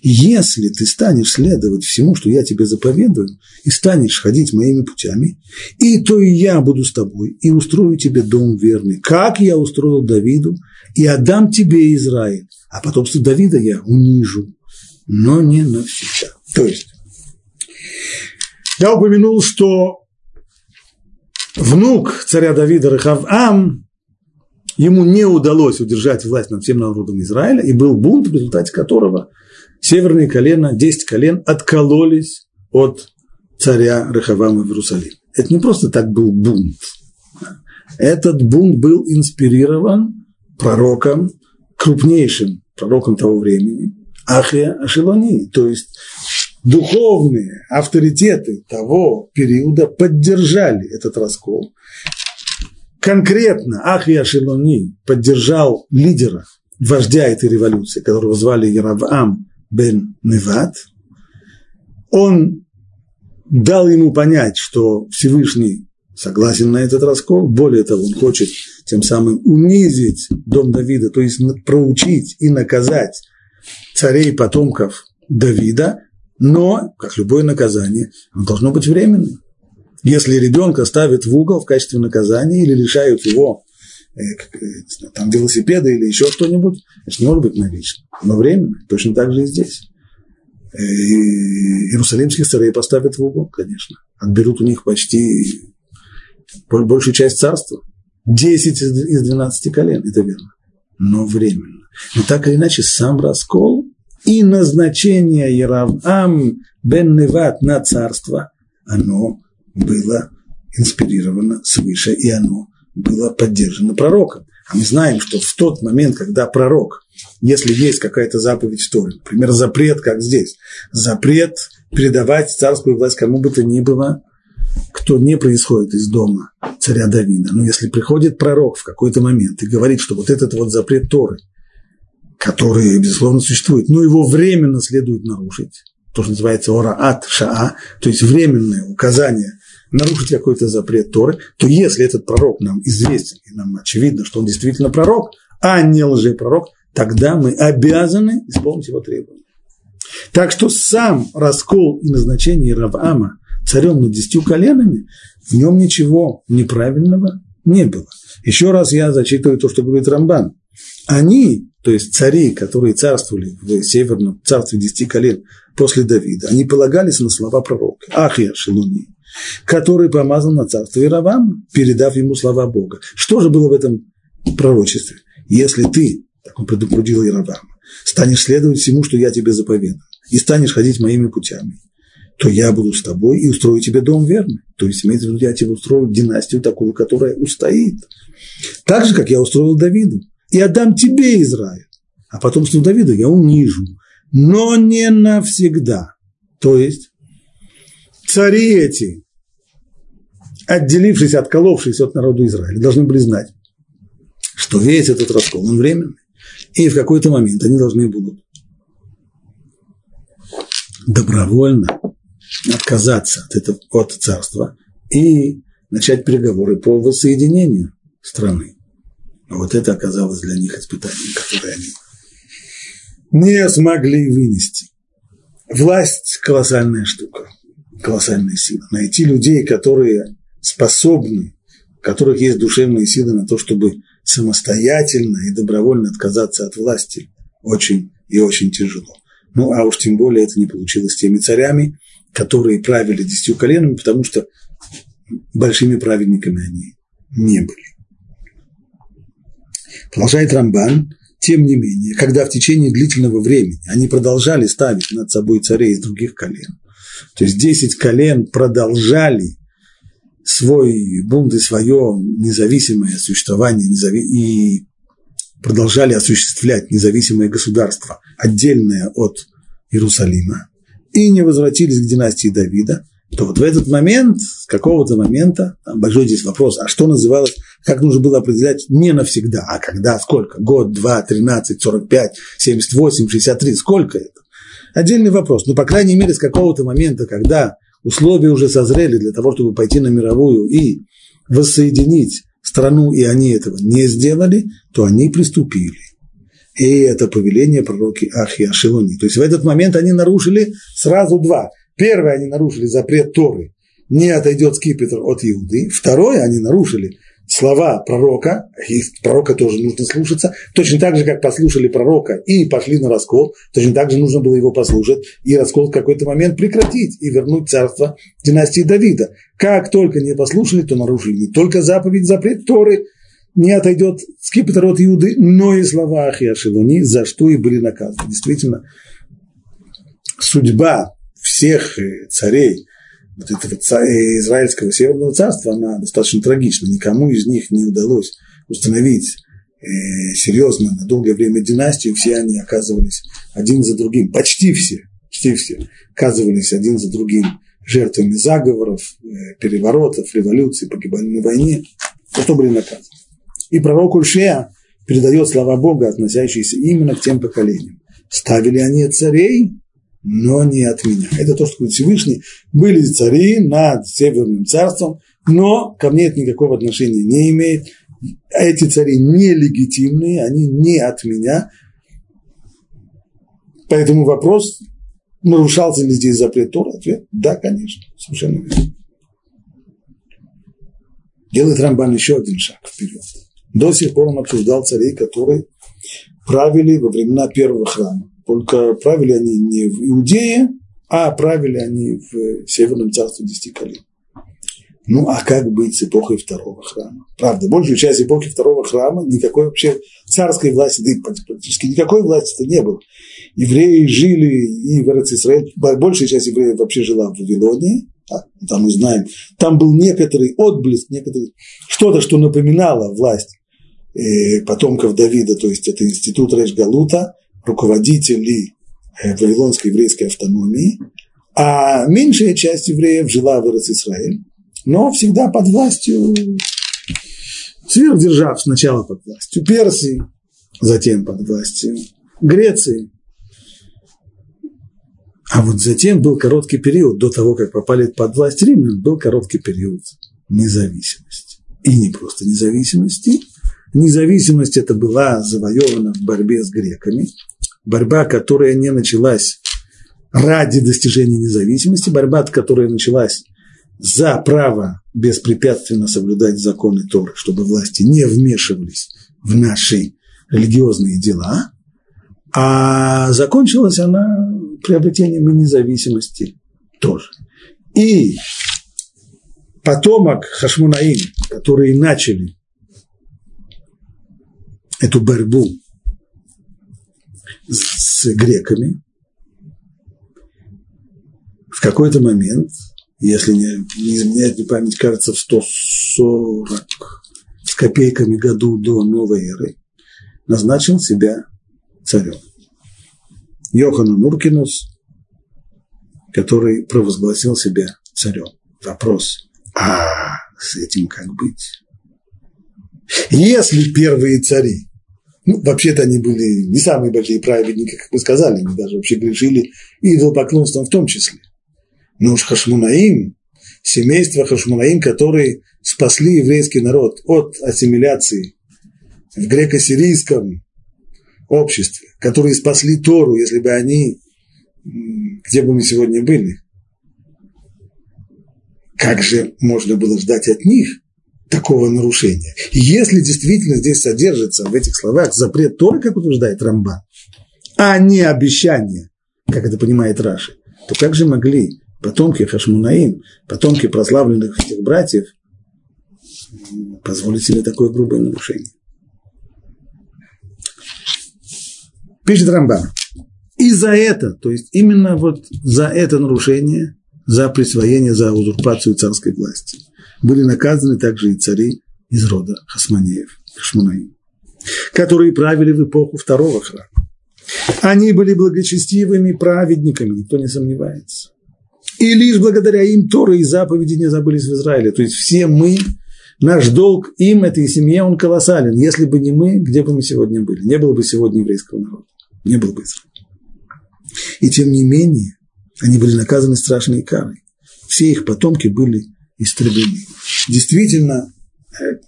Если ты станешь следовать всему, что я тебе заповедую, и станешь ходить моими путями, и то и я буду с тобой, и устрою тебе дом верный, как я устроил Давиду, и отдам тебе Израиль, а потомство Давида я унижу, но не навсегда. То есть, я упомянул, что внук царя Давида Рехавам, ему не удалось удержать власть над всем народом Израиля, и был бунт, в результате которого северные колена, 10 колен откололись от царя Рехавама в Иерусалим. Это не просто так был бунт. Этот бунт был инспирирован пророком, крупнейшим пророком того времени, Ахия Ашелони, то есть духовные авторитеты того периода поддержали этот раскол. Конкретно Ахия Ашелони поддержал лидера, вождя этой революции, которого звали Яравам бен Неват. Он дал ему понять, что Всевышний согласен на этот раскол. Более того, он хочет тем самым унизить дом Давида, то есть проучить и наказать царей потомков Давида, но, как любое наказание, оно должно быть временным. Если ребенка ставят в угол в качестве наказания или лишают его э, э там, велосипеда или еще что-нибудь, это не может быть навечно, но временно. Точно так же и здесь. Э, иерусалимских царей поставят в угол, конечно. Отберут у них почти большую часть царства. Десять из двенадцати колен, это верно. Но временно. Но так или иначе, сам раскол и назначение Яравам бен Неват на царство, оно было инспирировано свыше, и оно было поддержано пророком. А мы знаем, что в тот момент, когда пророк, если есть какая-то заповедь в Торе, например, запрет, как здесь, запрет передавать царскую власть кому бы то ни было, кто не происходит из дома царя Давида. Но если приходит пророк в какой-то момент и говорит, что вот этот вот запрет Торы – который, безусловно, существует, но его временно следует нарушить, то, что называется ораат шаа, то есть временное указание нарушить какой-то запрет Торы, то если этот пророк нам известен, и нам очевидно, что он действительно пророк, а не лжепророк, тогда мы обязаны исполнить его требования. Так что сам раскол и назначение Равама царем над десятью коленами, в нем ничего неправильного не было. Еще раз я зачитываю то, что говорит Рамбан. Они то есть цари, которые царствовали в северном царстве десяти колен после Давида, они полагались на слова пророка Ахия Шелуни, который помазал на царство Иравама, передав ему слова Бога. Что же было в этом пророчестве? Если ты, так он предупредил Иравама, станешь следовать всему, что я тебе заповедаю, и станешь ходить моими путями, то я буду с тобой и устрою тебе дом верный. То есть, имеется в виду, я тебе устрою династию такую, которая устоит. Так же, как я устроил Давиду и отдам тебе Израиль, а потомство Давида я унижу, но не навсегда. То есть цари эти, отделившись, отколовшись от народа Израиля, должны были знать, что весь этот раскол, он временный, и в какой-то момент они должны будут добровольно отказаться от, этого, от царства и начать переговоры по воссоединению страны. Вот это оказалось для них испытанием, которое они не смогли вынести. Власть – колоссальная штука, колоссальная сила. Найти людей, которые способны, у которых есть душевные силы на то, чтобы самостоятельно и добровольно отказаться от власти очень и очень тяжело. Ну, а уж тем более это не получилось с теми царями, которые правили десятью коленами, потому что большими праведниками они не были. Продолжает Рамбан, тем не менее, когда в течение длительного времени они продолжали ставить над собой царей из других колен, то есть 10 колен продолжали свой бунт и свое независимое существование и продолжали осуществлять независимое государство, отдельное от Иерусалима, и не возвратились к династии Давида, то вот в этот момент, с какого-то момента, большой здесь вопрос, а что называлось, как нужно было определять не навсегда, а когда, сколько, год, два, тринадцать, сорок пять, семьдесят восемь, шестьдесят три, сколько это? Отдельный вопрос, но, по крайней мере, с какого-то момента, когда условия уже созрели для того, чтобы пойти на мировую и воссоединить страну, и они этого не сделали, то они приступили. И это повеление пророки Ахи Ашелони. То есть в этот момент они нарушили сразу два. Первое, они нарушили запрет Торы, не отойдет скипетр от Иуды. Второе, они нарушили слова пророка, и пророка тоже нужно слушаться, точно так же, как послушали пророка и пошли на раскол, точно так же нужно было его послушать и раскол в какой-то момент прекратить и вернуть царство династии Давида. Как только не послушали, то нарушили не только заповедь, запрет Торы, не отойдет скипетр от Иуды, но и слова Ахиашилони, за что и были наказаны. Действительно, судьба всех э, царей – вот этого израильского северного царства, она достаточно трагична. Никому из них не удалось установить э, серьезно на долгое время династию. Все они оказывались один за другим, почти все, почти все оказывались один за другим жертвами заговоров, э, переворотов, революций, погибали на войне, за что были наказаны. И пророк Ульшея передает слова Бога, относящиеся именно к тем поколениям. Ставили они царей, но не от меня. Это то, что говорит Всевышний. Были цари над Северным царством, но ко мне это никакого отношения не имеет. Эти цари нелегитимные, они не от меня. Поэтому вопрос, нарушался ли здесь запрет Тора? Ответ – да, конечно, совершенно верно. Делает Рамбан еще один шаг вперед. До сих пор он обсуждал царей, которые правили во времена первого храма. Только правили они не в Иудее, а правили они в Северном царстве десяти колен. Ну, а как быть с эпохой второго храма? Правда, большую часть эпохи второго храма никакой вообще царской власти, да и практически никакой власти-то не было. Евреи жили и в Израиль, большая часть евреев вообще жила в Вавилонии, а, там мы знаем, там был некоторый отблеск, некоторый, что-то, что напоминало власть э, потомков Давида, то есть это институт Рейш-Галута, руководители э, Вавилонской еврейской автономии, а меньшая часть евреев жила в Израиль, но всегда под властью сверхдержав, сначала под властью Персии, затем под властью Греции. А вот затем был короткий период, до того, как попали под власть римлян, был короткий период независимости. И не просто независимости. Независимость это была завоевана в борьбе с греками, борьба, которая не началась ради достижения независимости, борьба, которая началась за право беспрепятственно соблюдать законы Торы, чтобы власти не вмешивались в наши религиозные дела, а закончилась она приобретением независимости тоже. И потомок Хашмунаим, которые начали эту борьбу с греками, в какой-то момент, если не, не изменяет мне память, кажется, в 140 с копейками году до новой эры, назначил себя царем. Йоханан Уркинус, который провозгласил себя царем. Вопрос, а с этим как быть? Если первые цари ну, вообще-то они были не самые большие праведники, как мы сказали, они даже вообще грешили идолопоклонством в том числе. Но уж Хашмунаим, семейство Хашмунаим, которые спасли еврейский народ от ассимиляции в греко-сирийском обществе, которые спасли Тору, если бы они, где бы мы сегодня были, как же можно было ждать от них такого нарушения. И если действительно здесь содержится в этих словах запрет Торы, как утверждает Рамбан, а не обещание, как это понимает Раши, то как же могли потомки Хашмунаим, потомки прославленных этих братьев, позволить себе такое грубое нарушение? Пишет Рамбан. И за это, то есть именно вот за это нарушение, за присвоение, за узурпацию царской власти, были наказаны также и цари из рода Хасманеев, Хашмунаим, которые правили в эпоху второго храма. Они были благочестивыми праведниками, никто не сомневается. И лишь благодаря им Торы и заповеди не забылись в Израиле. То есть все мы, наш долг им, этой семье, он колоссален. Если бы не мы, где бы мы сегодня были? Не было бы сегодня еврейского народа. Не было бы Израиля. И тем не менее, они были наказаны страшной карой. Все их потомки были истреблены. Действительно, э,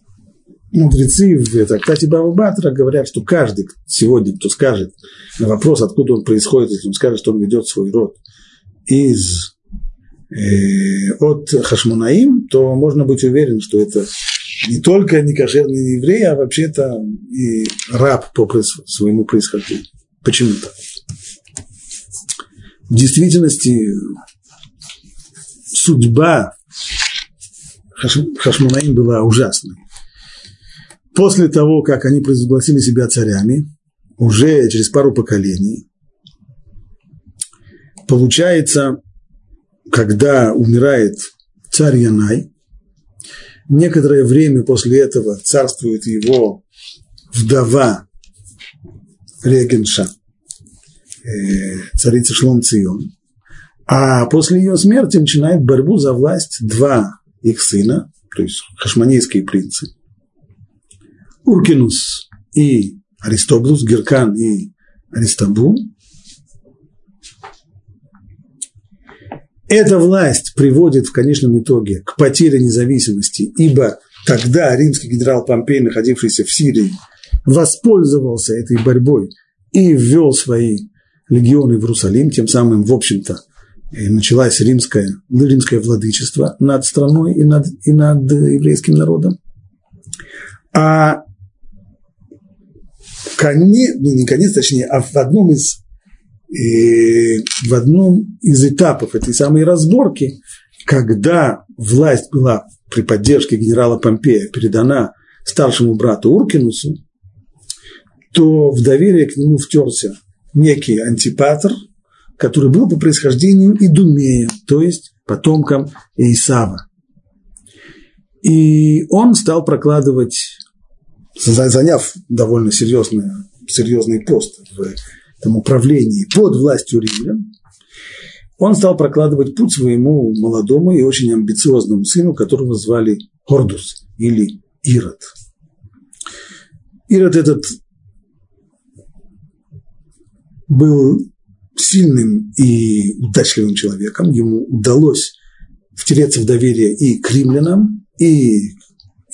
мудрецы в трактате Баба Батра говорят, что каждый сегодня, кто скажет на вопрос, откуда он происходит, если он скажет, что он ведет свой род из э, от Хашмунаим, то можно быть уверен, что это не только не кошерный еврей, а вообще-то и раб по своему происхождению. Почему так? В действительности судьба Хашмунаим была ужасной. После того, как они провозгласили себя царями, уже через пару поколений, получается, когда умирает царь Янай, некоторое время после этого царствует его вдова Регенша, э, царица Шлом Цион, а после ее смерти начинает борьбу за власть два их сына, то есть хашманейские принцы, Уркинус и Аристоблус, Геркан и Аристабул. Эта власть приводит в конечном итоге к потере независимости, ибо тогда римский генерал Помпей, находившийся в Сирии, воспользовался этой борьбой и ввел свои легионы в Иерусалим, тем самым, в общем-то, началось римское, римское владычество над страной и над, и над еврейским народом. А конец, ну не конец, точнее, а в одном из, э, в одном из этапов этой самой разборки, когда власть была при поддержке генерала Помпея передана старшему брату Уркинусу, то в доверие к нему втерся некий антипатр, который был по происхождению Идумея, то есть потомком Исава. И он стал прокладывать заняв довольно серьезный, серьезный пост в этом управлении под властью римлян, он стал прокладывать путь своему молодому и очень амбициозному сыну, которого звали Хордус или Ирод. Ирод этот был сильным и удачливым человеком. Ему удалось втереться в доверие и к римлянам, и,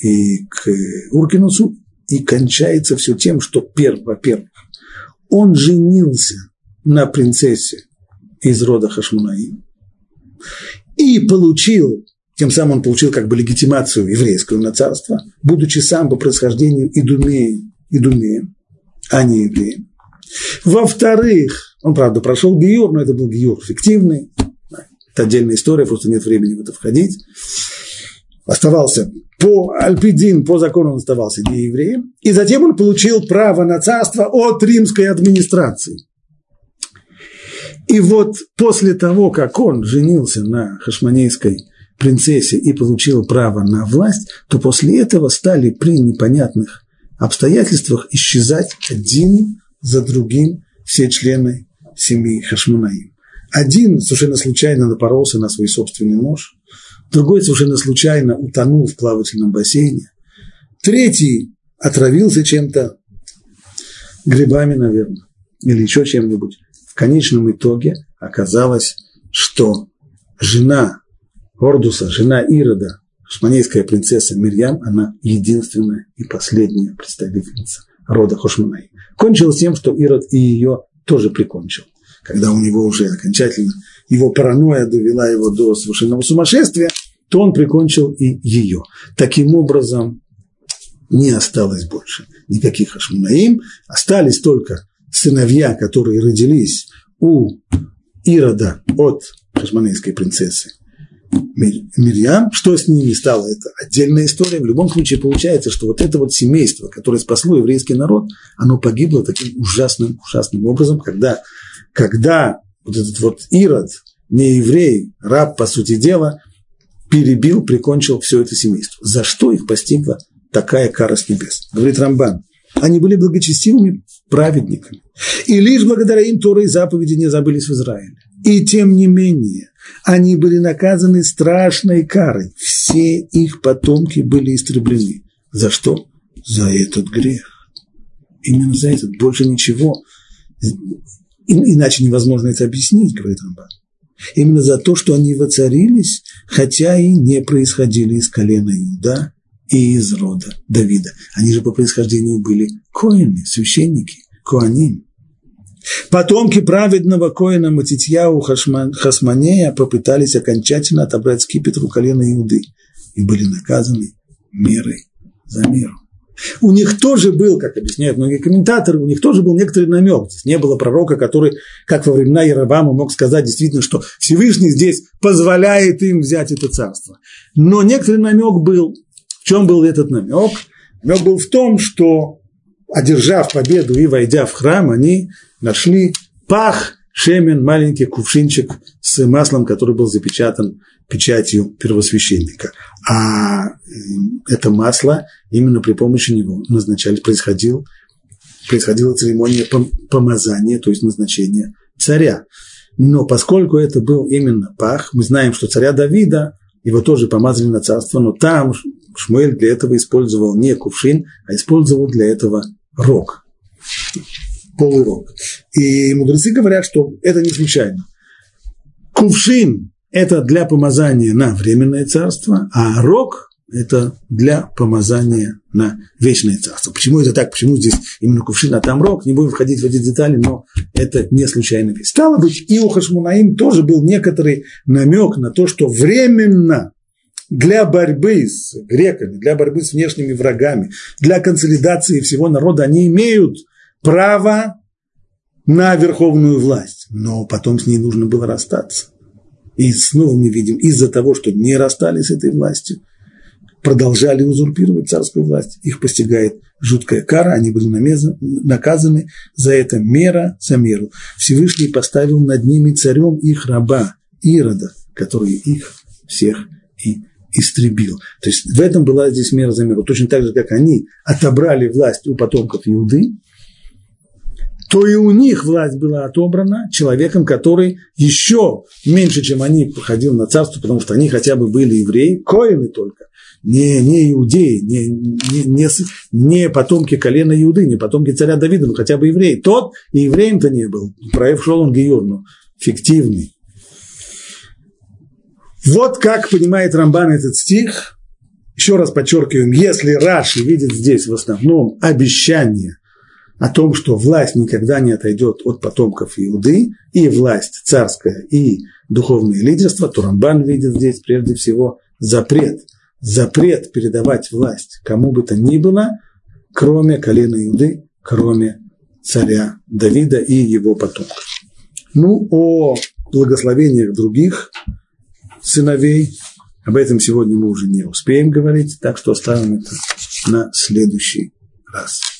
и к Уркинусу, и кончается все тем, что, во-первых, он женился на принцессе из рода Хашмунаим и получил, тем самым он получил как бы легитимацию еврейского на царство, будучи сам по происхождению идумеем, идумеем а не евреем. Во-вторых, он, правда, прошел гиюр, но это был гиюр фиктивный, это отдельная история, просто нет времени в это входить. Оставался по Альпидин, по закону он оставался неевреем, и затем он получил право на царство от римской администрации. И вот после того, как он женился на хашманейской принцессе и получил право на власть, то после этого стали при непонятных обстоятельствах исчезать один за другим все члены семьи Хашманаим. Один совершенно случайно напоролся на свой собственный нож, другой совершенно случайно утонул в плавательном бассейне, третий отравился чем-то, грибами, наверное, или еще чем-нибудь. В конечном итоге оказалось, что жена Ордуса, жена Ирода, шманейская принцесса Мирьям, она единственная и последняя представительница рода Хошманай. Кончилось тем, что Ирод и ее тоже прикончил, когда у него уже окончательно его паранойя довела его до совершенного сумасшествия, то он прикончил и ее. Таким образом, не осталось больше никаких Ашмунаим, остались только сыновья, которые родились у Ирода от хашманейской принцессы Мирьям, что с ними стало, это отдельная история. В любом случае получается, что вот это вот семейство, которое спасло еврейский народ, оно погибло таким ужасным, ужасным образом, когда, когда вот этот вот Ирод, не еврей, раб, по сути дела, перебил, прикончил все это семейство. За что их постигла такая кара с небес? Говорит Рамбан. Они были благочестивыми праведниками. И лишь благодаря им Торы и заповеди не забылись в Израиле. И тем не менее, они были наказаны страшной карой. Все их потомки были истреблены. За что? За этот грех. Именно за этот. Больше ничего. Иначе невозможно это объяснить, говорит Рамбан. Именно за то, что они воцарились, хотя и не происходили из колена Иуда и из рода Давида. Они же по происхождению были коины, священники, коаним. Потомки праведного коина Матитьяу Хасманея попытались окончательно отобрать скипетр у колена Иуды и были наказаны мерой за меру. У них тоже был, как объясняют многие комментаторы, у них тоже был некоторый намек. Здесь не было пророка, который, как во времена Яровама, мог сказать действительно, что Всевышний здесь позволяет им взять это царство. Но некоторый намек был. В чем был этот намек? Намек был в том, что, одержав победу и войдя в храм, они нашли пах, шемен, маленький кувшинчик с маслом, который был запечатан печатью первосвященника. А это масло именно при помощи него назначали, происходил, происходила церемония помазания, то есть назначения царя. Но поскольку это был именно пах, мы знаем, что царя Давида, его тоже помазали на царство, но там Шмуэль для этого использовал не кувшин, а использовал для этого рог полый рог. И мудрецы говорят, что это не случайно. Кувшин – это для помазания на временное царство, а рог – это для помазания на вечное царство. Почему это так? Почему здесь именно кувшин, а там рог? Не будем входить в эти детали, но это не случайно. Стало быть, и у Хашмунаим тоже был некоторый намек на то, что временно для борьбы с греками, для борьбы с внешними врагами, для консолидации всего народа, они имеют – право на верховную власть, но потом с ней нужно было расстаться. И снова мы видим, из-за того, что не расстались с этой властью, продолжали узурпировать царскую власть, их постигает жуткая кара, они были наказаны за это мера за меру. Всевышний поставил над ними царем их раба Ирода, который их всех и истребил. То есть в этом была здесь мера за меру. Точно так же, как они отобрали власть у потомков Иуды, то и у них власть была отобрана человеком, который еще меньше, чем они, походил на царство, потому что они хотя бы были евреи, коины только, не, не иудеи, не, не, не, не потомки колена Иуды, не потомки царя Давида, но хотя бы евреи. Тот и евреем-то не был. Проев он Георну, фиктивный. Вот как понимает Рамбан этот стих. Еще раз подчеркиваем, если Раши видит здесь в основном обещание – о том, что власть никогда не отойдет от потомков Иуды, и власть царская, и духовное лидерство, то Рамбан видит здесь прежде всего запрет. Запрет передавать власть кому бы то ни было, кроме колена Иуды, кроме царя Давида и его потомков. Ну, о благословениях других сыновей, об этом сегодня мы уже не успеем говорить, так что оставим это на следующий раз.